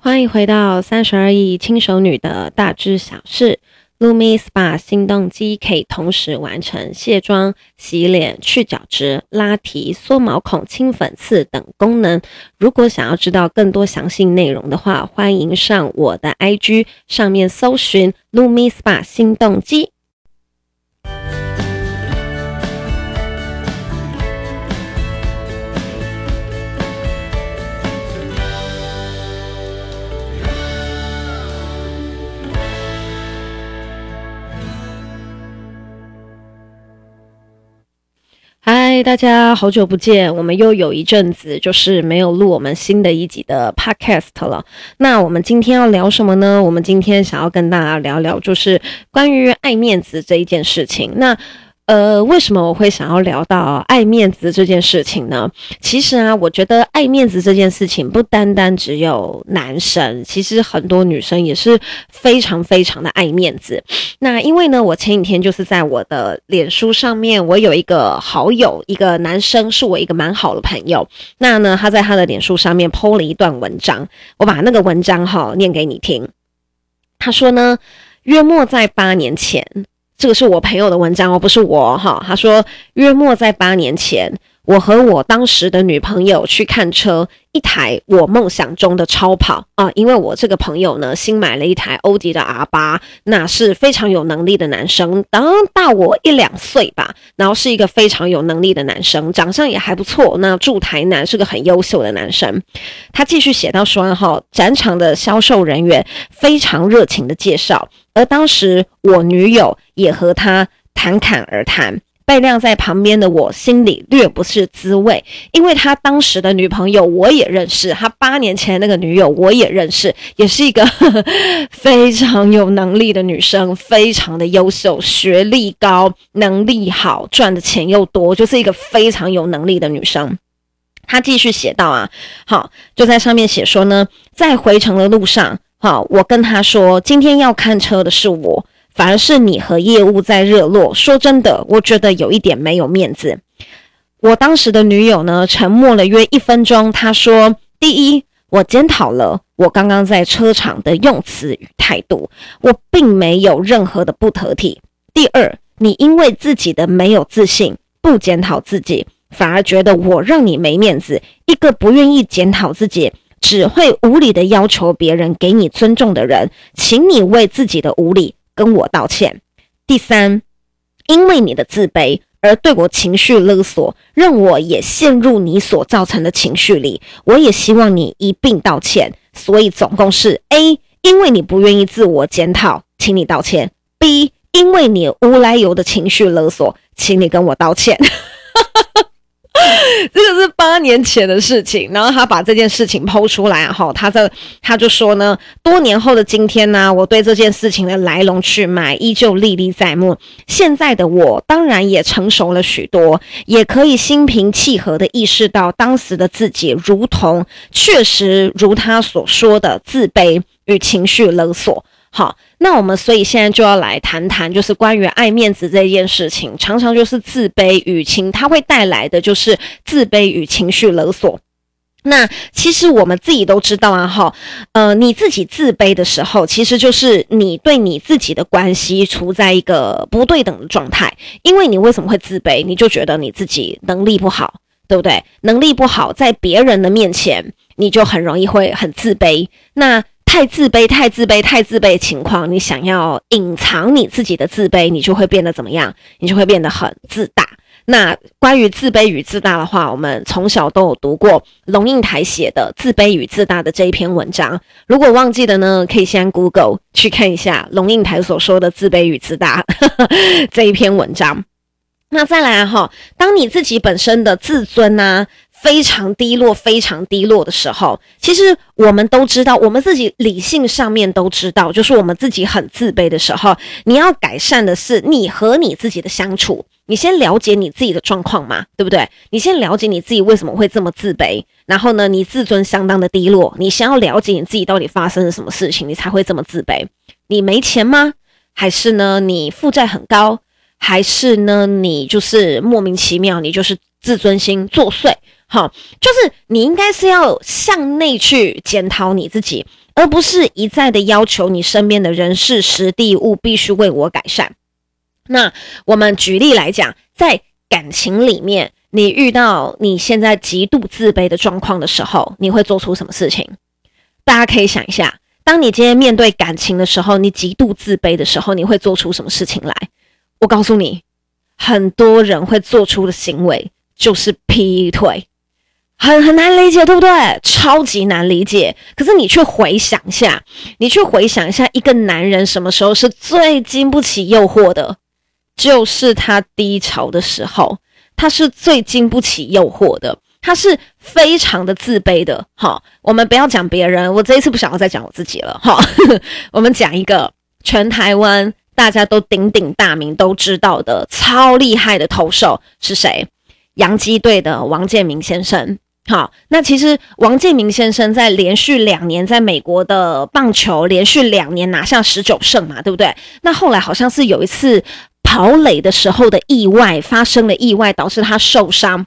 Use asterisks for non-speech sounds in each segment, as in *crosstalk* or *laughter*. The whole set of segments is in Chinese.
欢迎回到三十而已轻熟女的大知小事。Lumi Spa 心动机可以同时完成卸妆、洗脸、去角质、拉提、缩毛孔、清粉刺等功能。如果想要知道更多详细内容的话，欢迎上我的 IG 上面搜寻 Lumi Spa 心动机。嗨，大家好久不见，我们又有一阵子就是没有录我们新的一集的 podcast 了。那我们今天要聊什么呢？我们今天想要跟大家聊聊，就是关于爱面子这一件事情。那呃，为什么我会想要聊到爱面子这件事情呢？其实啊，我觉得爱面子这件事情不单单只有男生，其实很多女生也是非常非常的爱面子。那因为呢，我前几天就是在我的脸书上面，我有一个好友，一个男生，是我一个蛮好的朋友。那呢，他在他的脸书上面 PO 了一段文章，我把那个文章哈念给你听。他说呢，约莫在八年前。这个是我朋友的文章哦，不是我哈。他说，约莫在八年前，我和我当时的女朋友去看车，一台我梦想中的超跑啊。因为我这个朋友呢，新买了一台欧迪的 R8，那是非常有能力的男生，当大我一两岁吧，然后是一个非常有能力的男生，长相也还不错。那住台南，是个很优秀的男生。他继续写到说，哈，展场的销售人员非常热情的介绍。而当时我女友也和他侃侃而谈，被晾在旁边的我心里略不是滋味，因为他当时的女朋友我也认识，他八年前那个女友我也认识，也是一个呵 *laughs* 呵非常有能力的女生，非常的优秀，学历高，能力好，赚的钱又多，就是一个非常有能力的女生。他继续写道啊，好，就在上面写说呢，在回程的路上。好，我跟他说，今天要看车的是我，反而是你和业务在热络。说真的，我觉得有一点没有面子。我当时的女友呢，沉默了约一分钟。她说：“第一，我检讨了我刚刚在车场的用词与态度，我并没有任何的不得体。第二，你因为自己的没有自信，不检讨自己，反而觉得我让你没面子。一个不愿意检讨自己。”只会无理的要求别人给你尊重的人，请你为自己的无理跟我道歉。第三，因为你的自卑而对我情绪勒索，让我也陷入你所造成的情绪里。我也希望你一并道歉。所以总共是 A，因为你不愿意自我检讨，请你道歉；B，因为你无来由的情绪勒索，请你跟我道歉。*laughs* *laughs* 这个是八年前的事情，然后他把这件事情抛出来，哈，他这他就说呢，多年后的今天呢，我对这件事情的来龙去脉依旧历历在目。现在的我当然也成熟了许多，也可以心平气和地意识到当时的自己，如同确实如他所说的自卑与情绪勒索。好，那我们所以现在就要来谈谈，就是关于爱面子这件事情，常常就是自卑与情，它会带来的就是自卑与情绪勒索。那其实我们自己都知道啊，哈，呃，你自己自卑的时候，其实就是你对你自己的关系处在一个不对等的状态。因为你为什么会自卑？你就觉得你自己能力不好，对不对？能力不好，在别人的面前，你就很容易会很自卑。那太自卑，太自卑，太自卑的情况，你想要隐藏你自己的自卑，你就会变得怎么样？你就会变得很自大。那关于自卑与自大的话，我们从小都有读过龙应台写的《自卑与自大》的这一篇文章。如果忘记的呢，可以先 Google 去看一下龙应台所说的“自卑与自大 *laughs* ”这一篇文章。那再来哈，当你自己本身的自尊呐、啊。非常低落，非常低落的时候，其实我们都知道，我们自己理性上面都知道，就是我们自己很自卑的时候，你要改善的是你和你自己的相处。你先了解你自己的状况嘛，对不对？你先了解你自己为什么会这么自卑，然后呢，你自尊相当的低落，你先要了解你自己到底发生了什么事情，你才会这么自卑。你没钱吗？还是呢，你负债很高？还是呢，你就是莫名其妙，你就是自尊心作祟？好，就是你应该是要向内去检讨你自己，而不是一再的要求你身边的人事时地物必须为我改善。那我们举例来讲，在感情里面，你遇到你现在极度自卑的状况的时候，你会做出什么事情？大家可以想一下，当你今天面对感情的时候，你极度自卑的时候，你会做出什么事情来？我告诉你，很多人会做出的行为就是劈腿，很很难理解，对不对？超级难理解。可是你去回想一下，你去回想一下，一个男人什么时候是最经不起诱惑的？就是他低潮的时候，他是最经不起诱惑的，他是非常的自卑的。好，我们不要讲别人，我这一次不想要再讲我自己了。哈，*laughs* 我们讲一个全台湾。大家都鼎鼎大名，都知道的超厉害的投手是谁？洋基队的王建民先生。好，那其实王建民先生在连续两年在美国的棒球连续两年拿下十九胜嘛，对不对？那后来好像是有一次跑垒的时候的意外，发生了意外，导致他受伤。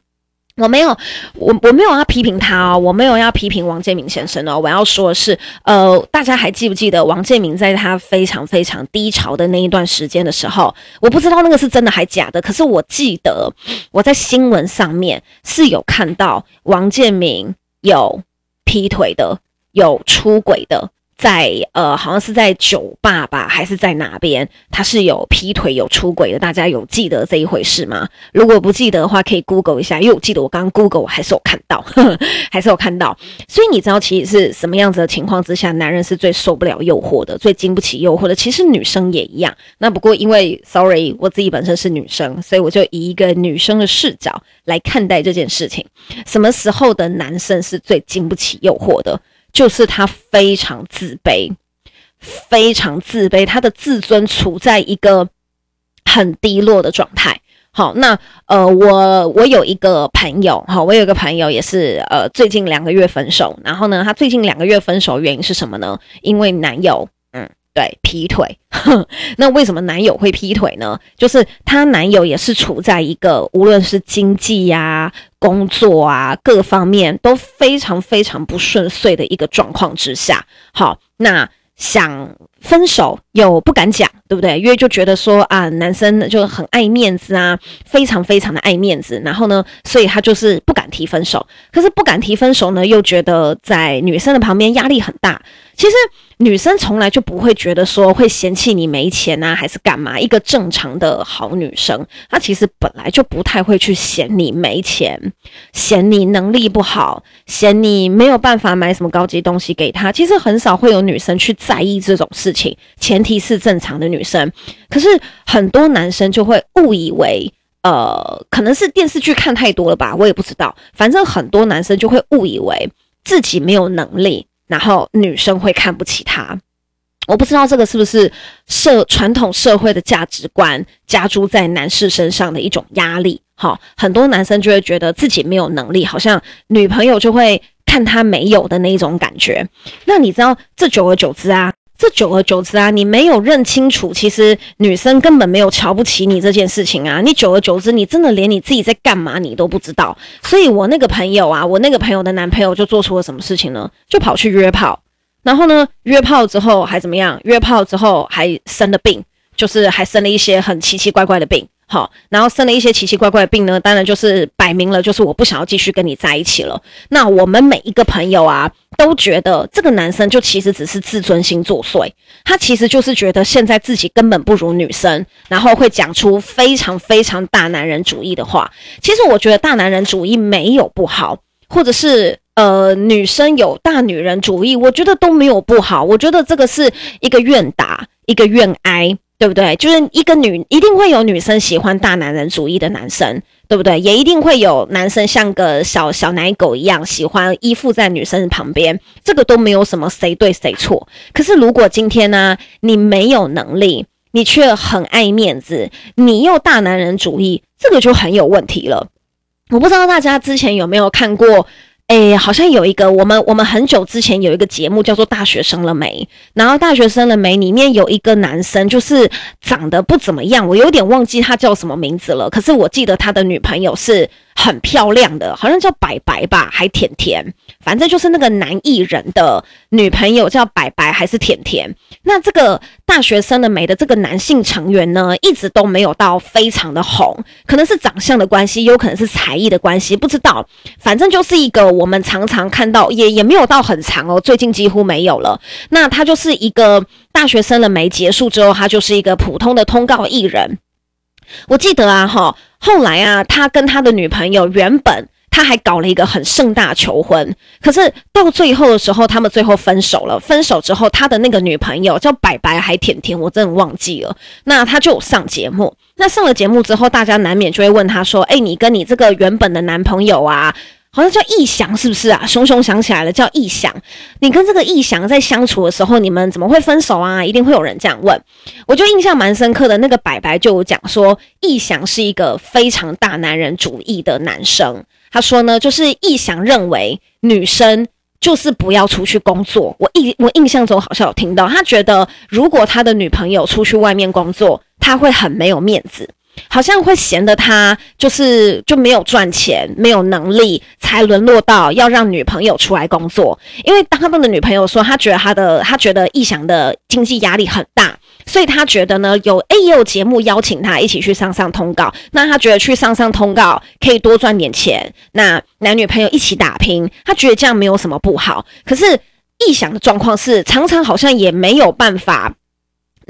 我没有，我我没有要批评他哦，我没有要批评王建民先生哦。我要说的是，呃，大家还记不记得王建民在他非常非常低潮的那一段时间的时候，我不知道那个是真的还假的，可是我记得我在新闻上面是有看到王建民有劈腿的，有出轨的。在呃，好像是在酒吧吧，还是在哪边？他是有劈腿、有出轨的，大家有记得这一回事吗？如果不记得的话，可以 Google 一下，因为我记得我刚刚 Google 我还是有看到呵呵，*laughs* 还是有看到。所以你知道，其实是什么样子的情况之下，男人是最受不了诱惑的，最经不起诱惑的。其实女生也一样。那不过因为，sorry，我自己本身是女生，所以我就以一个女生的视角来看待这件事情。什么时候的男生是最经不起诱惑的？就是他非常自卑，非常自卑，他的自尊处在一个很低落的状态。好，那呃，我我有一个朋友，好，我有一个朋友也是呃，最近两个月分手。然后呢，他最近两个月分手原因是什么呢？因为男友，嗯，对，劈腿。*laughs* 那为什么男友会劈腿呢？就是他男友也是处在一个无论是经济呀、工作啊，各方面都非常非常不顺遂的一个状况之下，好，那想分手又不敢讲，对不对？因为就觉得说啊，男生就很爱面子啊，非常非常的爱面子，然后呢，所以他就是不敢提分手。可是不敢提分手呢，又觉得在女生的旁边压力很大。其实女生从来就不会觉得说会嫌弃你没钱啊，还是干嘛？一个正常的好女生，她其实本来就不太会去嫌你没钱，嫌你能力不好，嫌你没有办法买什么高级东西给她。其实很少会有女生去在意这种事事情，前提是正常的女生。可是很多男生就会误以为，呃，可能是电视剧看太多了吧，我也不知道。反正很多男生就会误以为自己没有能力。然后女生会看不起他，我不知道这个是不是社传统社会的价值观加诸在男士身上的一种压力。好，很多男生就会觉得自己没有能力，好像女朋友就会看他没有的那一种感觉。那你知道，这久而久之啊。这久而久之啊，你没有认清楚，其实女生根本没有瞧不起你这件事情啊。你久而久之，你真的连你自己在干嘛你都不知道。所以我那个朋友啊，我那个朋友的男朋友就做出了什么事情呢？就跑去约炮，然后呢，约炮之后还怎么样？约炮之后还生了病，就是还生了一些很奇奇怪怪的病。好，然后生了一些奇奇怪怪的病呢，当然就是摆明了，就是我不想要继续跟你在一起了。那我们每一个朋友啊，都觉得这个男生就其实只是自尊心作祟，他其实就是觉得现在自己根本不如女生，然后会讲出非常非常大男人主义的话。其实我觉得大男人主义没有不好，或者是呃女生有大女人主义，我觉得都没有不好。我觉得这个是一个愿打，一个愿挨。对不对？就是一个女，一定会有女生喜欢大男人主义的男生，对不对？也一定会有男生像个小小奶狗一样，喜欢依附在女生旁边。这个都没有什么谁对谁错。可是如果今天呢，你没有能力，你却很爱面子，你又大男人主义，这个就很有问题了。我不知道大家之前有没有看过。哎，好像有一个我们我们很久之前有一个节目叫做《大学生了没》，然后《大学生了没》里面有一个男生，就是长得不怎么样，我有点忘记他叫什么名字了。可是我记得他的女朋友是很漂亮的，好像叫白白吧，还甜甜，反正就是那个男艺人的女朋友叫白白还是甜甜。那这个大学生的美的这个男性成员呢，一直都没有到非常的红，可能是长相的关系，有可能是才艺的关系，不知道。反正就是一个我们常常看到，也也没有到很长哦，最近几乎没有了。那他就是一个大学生的美结束之后，他就是一个普通的通告艺人。我记得啊，哈，后来啊，他跟他的女朋友原本他还搞了一个很盛大求婚，可是到最后的时候，他们最后分手了。分手之后，他的那个女朋友叫白白还甜甜，我真的忘记了。那他就上节目，那上了节目之后，大家难免就会问他说：“诶，你跟你这个原本的男朋友啊？”好像叫易祥是不是啊？熊熊想起来了，叫易祥。你跟这个易祥在相处的时候，你们怎么会分手啊？一定会有人这样问。我就印象蛮深刻的，那个白白就讲说，易祥是一个非常大男人主义的男生。他说呢，就是易祥认为女生就是不要出去工作。我印我印象中好像有听到，他觉得如果他的女朋友出去外面工作，他会很没有面子。好像会嫌得他就是就没有赚钱，没有能力，才沦落到要让女朋友出来工作。因为当他们的女朋友说，他觉得他的他觉得异想的经济压力很大，所以他觉得呢，有 A 也有节目邀请他一起去上上通告，那他觉得去上上通告可以多赚点钱，那男女朋友一起打拼，他觉得这样没有什么不好。可是异想的状况是，常常好像也没有办法。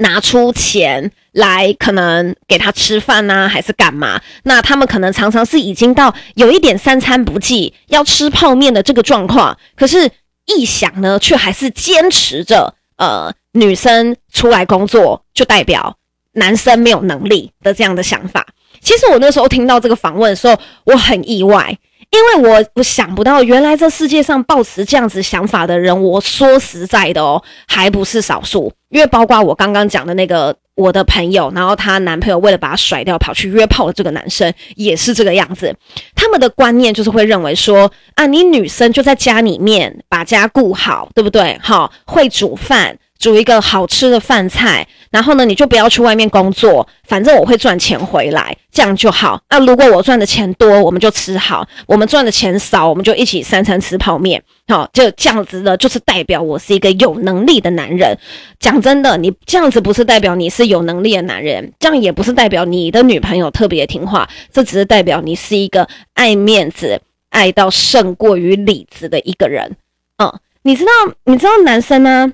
拿出钱来，可能给他吃饭呐、啊，还是干嘛？那他们可能常常是已经到有一点三餐不继，要吃泡面的这个状况。可是一想呢，却还是坚持着，呃，女生出来工作就代表男生没有能力的这样的想法。其实我那时候听到这个访问的时候，我很意外。因为我我想不到，原来这世界上抱持这样子想法的人，我说实在的哦，还不是少数。因为包括我刚刚讲的那个我的朋友，然后她男朋友为了把她甩掉，跑去约炮的这个男生，也是这个样子。他们的观念就是会认为说，啊，你女生就在家里面把家顾好，对不对？好，会煮饭。煮一个好吃的饭菜，然后呢，你就不要去外面工作，反正我会赚钱回来，这样就好。那如果我赚的钱多，我们就吃好；我们赚的钱少，我们就一起三餐吃泡面。好，就这样子的，就是代表我是一个有能力的男人。讲真的，你这样子不是代表你是有能力的男人，这样也不是代表你的女朋友特别听话，这只是代表你是一个爱面子、爱到胜过于理智的一个人。嗯，你知道，你知道男生呢？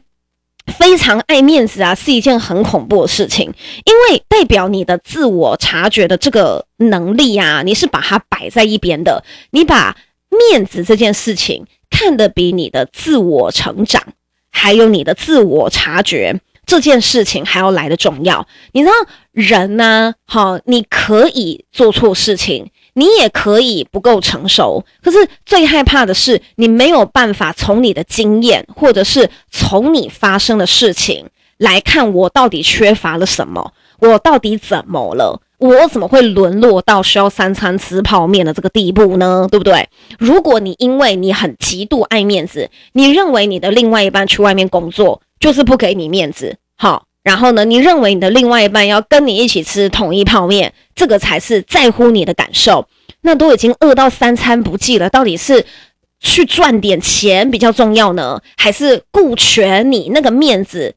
非常爱面子啊，是一件很恐怖的事情，因为代表你的自我察觉的这个能力啊，你是把它摆在一边的，你把面子这件事情看得比你的自我成长，还有你的自我察觉这件事情还要来得重要。你知道人呢，好，你可以做错事情。你也可以不够成熟，可是最害怕的是你没有办法从你的经验，或者是从你发生的事情来看我到底缺乏了什么，我到底怎么了，我怎么会沦落到需要三餐吃泡面的这个地步呢？对不对？如果你因为你很极度爱面子，你认为你的另外一半去外面工作就是不给你面子，好。然后呢，你认为你的另外一半要跟你一起吃统一泡面，这个才是在乎你的感受。那都已经饿到三餐不继了，到底是去赚点钱比较重要呢，还是顾全你那个面子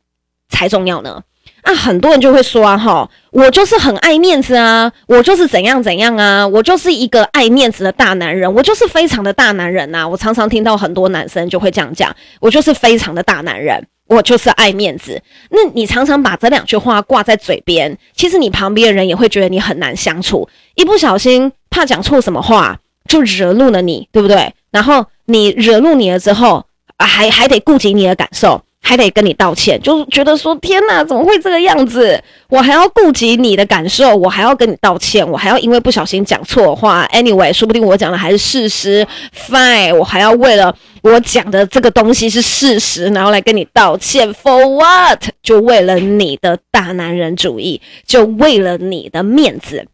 才重要呢？啊，很多人就会说啊，哈，我就是很爱面子啊，我就是怎样怎样啊，我就是一个爱面子的大男人，我就是非常的大男人呐、啊。我常常听到很多男生就会这样讲，我就是非常的大男人。我就是爱面子，那你常常把这两句话挂在嘴边，其实你旁边的人也会觉得你很难相处，一不小心怕讲错什么话就惹怒了你，对不对？然后你惹怒你了之后，啊，还还得顾及你的感受。还得跟你道歉，就是觉得说天哪，怎么会这个样子？我还要顾及你的感受，我还要跟你道歉，我还要因为不小心讲错话。Anyway，说不定我讲的还是事实，Fine，我还要为了我讲的这个东西是事实，然后来跟你道歉。For what？就为了你的大男人主义，就为了你的面子。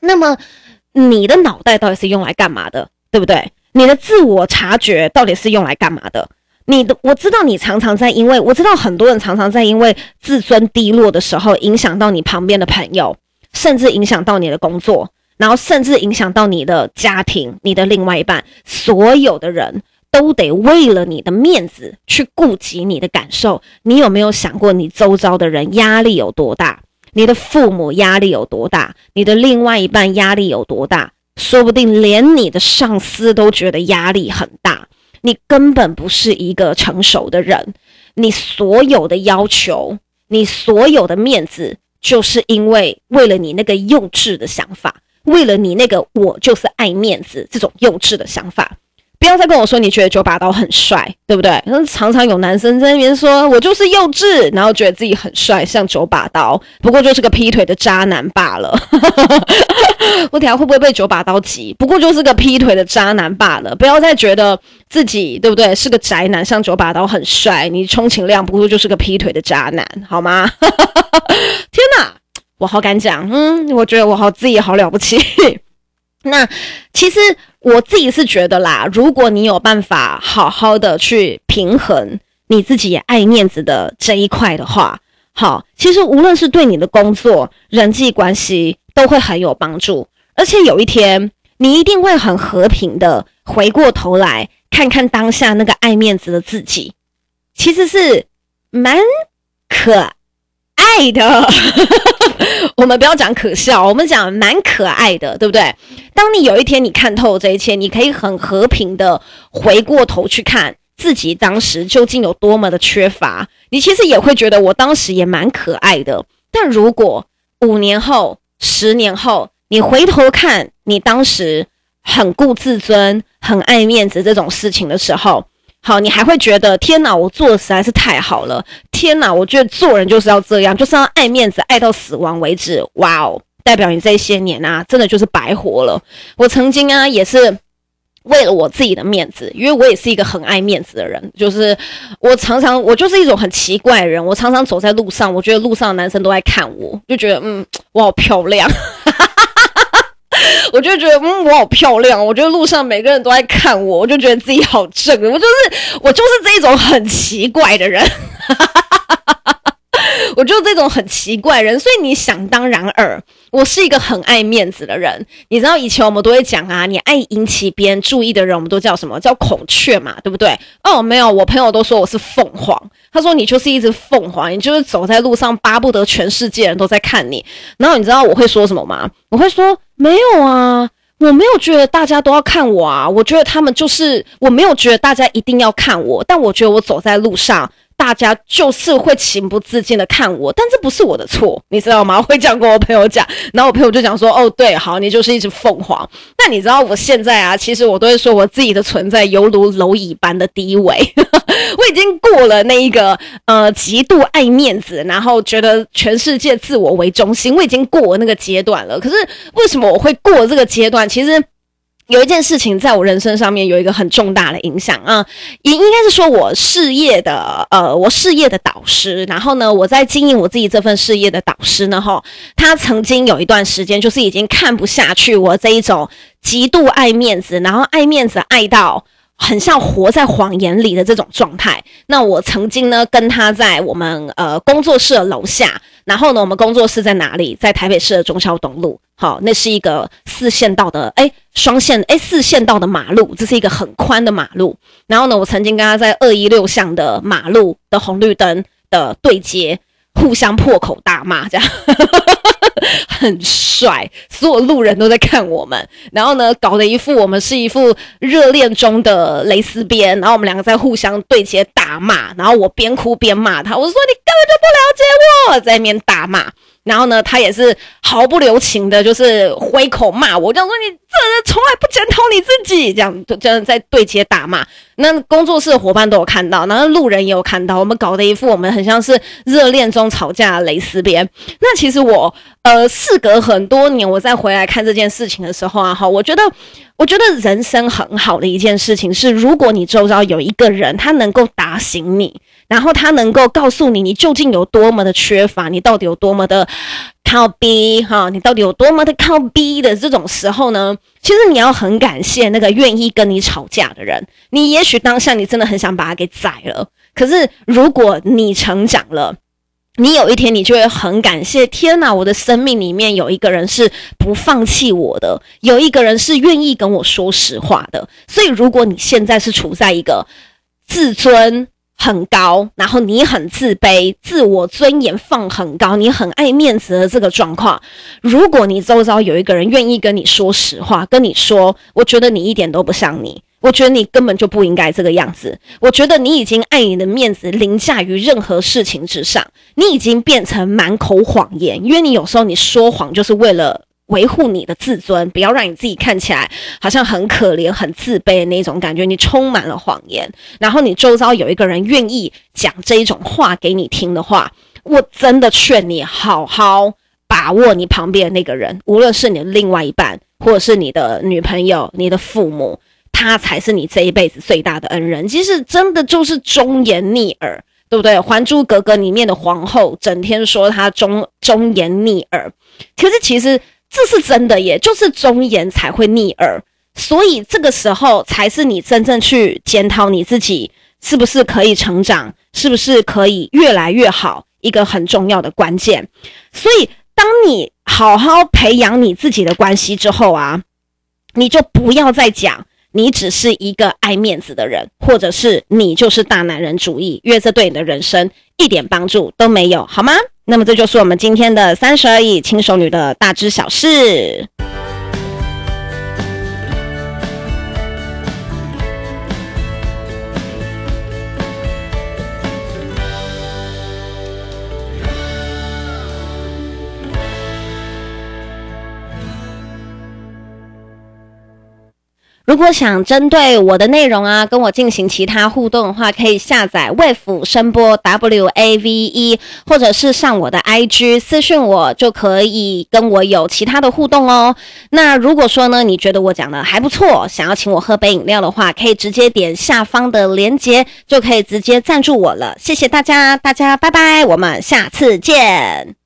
那么你的脑袋到底是用来干嘛的？对不对？你的自我察觉到底是用来干嘛的？你的我知道，你常常在因为我知道很多人常常在因为自尊低落的时候，影响到你旁边的朋友，甚至影响到你的工作。然后甚至影响到你的家庭、你的另外一半，所有的人都得为了你的面子去顾及你的感受。你有没有想过，你周遭的人压力有多大？你的父母压力有多大？你的另外一半压力有多大？说不定连你的上司都觉得压力很大。你根本不是一个成熟的人，你所有的要求，你所有的面子，就是因为为了你那个幼稚的想法。为了你那个我就是爱面子这种幼稚的想法，不要再跟我说你觉得九把刀很帅，对不对？常常有男生在那边说我就是幼稚，然后觉得自己很帅，像九把刀，不过就是个劈腿的渣男罢了。我等下会不会被九把刀急？不过就是个劈腿的渣男罢了。不要再觉得自己对不对？是个宅男，像九把刀很帅，你充其量不过就是个劈腿的渣男，好吗？*laughs* 天哪！我好敢讲，嗯，我觉得我好自己好了不起。那其实我自己是觉得啦，如果你有办法好好的去平衡你自己也爱面子的这一块的话，好，其实无论是对你的工作、人际关系都会很有帮助。而且有一天，你一定会很和平的回过头来看看当下那个爱面子的自己，其实是蛮可爱的。*laughs* 我们不要讲可笑，我们讲蛮可爱的，对不对？当你有一天你看透这一切，你可以很和平的回过头去看自己当时究竟有多么的缺乏，你其实也会觉得我当时也蛮可爱的。但如果五年后、十年后，你回头看你当时很顾自尊、很爱面子这种事情的时候，好，你还会觉得天哪，我做的实在是太好了！天哪，我觉得做人就是要这样，就是要爱面子，爱到死亡为止。哇哦，代表你这些年啊，真的就是白活了。我曾经啊，也是为了我自己的面子，因为我也是一个很爱面子的人，就是我常常，我就是一种很奇怪的人，我常常走在路上，我觉得路上的男生都在看我，就觉得嗯，我好漂亮。*laughs* 我就觉得，嗯，我好漂亮。我觉得路上每个人都在看我，我就觉得自己好正。我就是，我就是这种很奇怪的人。就这种很奇怪人，所以你想当然尔，我是一个很爱面子的人。你知道以前我们都会讲啊，你爱引起别人注意的人，我们都叫什么？叫孔雀嘛，对不对？哦，没有，我朋友都说我是凤凰。他说你就是一只凤凰，你就是走在路上，巴不得全世界人都在看你。然后你知道我会说什么吗？我会说没有啊，我没有觉得大家都要看我啊，我觉得他们就是，我没有觉得大家一定要看我，但我觉得我走在路上。大家就是会情不自禁的看我，但这不是我的错，你知道吗？我会这样跟我朋友讲，然后我朋友就讲说：“哦，对，好，你就是一只凤凰。”那你知道我现在啊，其实我都会说我自己的存在犹如蝼蚁般的低微，*laughs* 我已经过了那一个呃极度爱面子，然后觉得全世界自我为中心，我已经过了那个阶段了。可是为什么我会过这个阶段？其实。有一件事情在我人生上面有一个很重大的影响啊，也应该是说我事业的呃，我事业的导师。然后呢，我在经营我自己这份事业的导师呢，哈，他曾经有一段时间就是已经看不下去我这一种极度爱面子，然后爱面子爱到很像活在谎言里的这种状态。那我曾经呢跟他在我们呃工作室的楼下。然后呢，我们工作室在哪里？在台北市的忠孝东路。好，那是一个四线道的，哎，双线，哎，四线道的马路，这是一个很宽的马路。然后呢，我曾经跟他在二一六巷的马路的红绿灯的对接，互相破口大骂，这样。*laughs* 很帅，所有路人都在看我们，然后呢，搞得一副我们是一副热恋中的蕾丝边，然后我们两个在互相对接大骂，然后我边哭边骂他，我说你根本就不了解我，在那边大骂。然后呢，他也是毫不留情的，就是挥口骂我，这样说你从来不检讨你自己，这样就这样在对接打骂。那工作室的伙伴都有看到，然后路人也有看到，我们搞的一副我们很像是热恋中吵架的蕾丝边。那其实我呃，事隔很多年，我再回来看这件事情的时候啊，哈，我觉得我觉得人生很好的一件事情是，如果你周遭有一个人，他能够打醒你。然后他能够告诉你，你究竟有多么的缺乏，你到底有多么的靠逼哈，你到底有多么的靠逼的这种时候呢？其实你要很感谢那个愿意跟你吵架的人。你也许当下你真的很想把他给宰了，可是如果你成长了，你有一天你就会很感谢，天哪，我的生命里面有一个人是不放弃我的，有一个人是愿意跟我说实话的。所以，如果你现在是处在一个自尊很高，然后你很自卑，自我尊严放很高，你很爱面子的这个状况，如果你周遭有一个人愿意跟你说实话，跟你说，我觉得你一点都不像你。我觉得你根本就不应该这个样子。我觉得你已经爱你的面子凌驾于任何事情之上，你已经变成满口谎言。因为你有时候你说谎就是为了维护你的自尊，不要让你自己看起来好像很可怜、很自卑的那种感觉。你充满了谎言，然后你周遭有一个人愿意讲这一种话给你听的话，我真的劝你好好把握你旁边的那个人，无论是你的另外一半，或者是你的女朋友、你的父母。他才是你这一辈子最大的恩人，其实真的就是忠言逆耳，对不对？《还珠格格》里面的皇后整天说她忠忠言逆耳，可是其实这是真的耶，就是忠言才会逆耳，所以这个时候才是你真正去检讨你自己是不是可以成长，是不是可以越来越好，一个很重要的关键。所以，当你好好培养你自己的关系之后啊，你就不要再讲。你只是一个爱面子的人，或者是你就是大男人主义，因为这对你的人生一点帮助都没有，好吗？那么这就是我们今天的三十而已轻熟女的大知小事。如果想针对我的内容啊，跟我进行其他互动的话，可以下载 Wave 声波 W A V E，或者是上我的 IG 私讯我，就可以跟我有其他的互动哦。那如果说呢，你觉得我讲的还不错，想要请我喝杯饮料的话，可以直接点下方的链接，就可以直接赞助我了。谢谢大家，大家拜拜，我们下次见。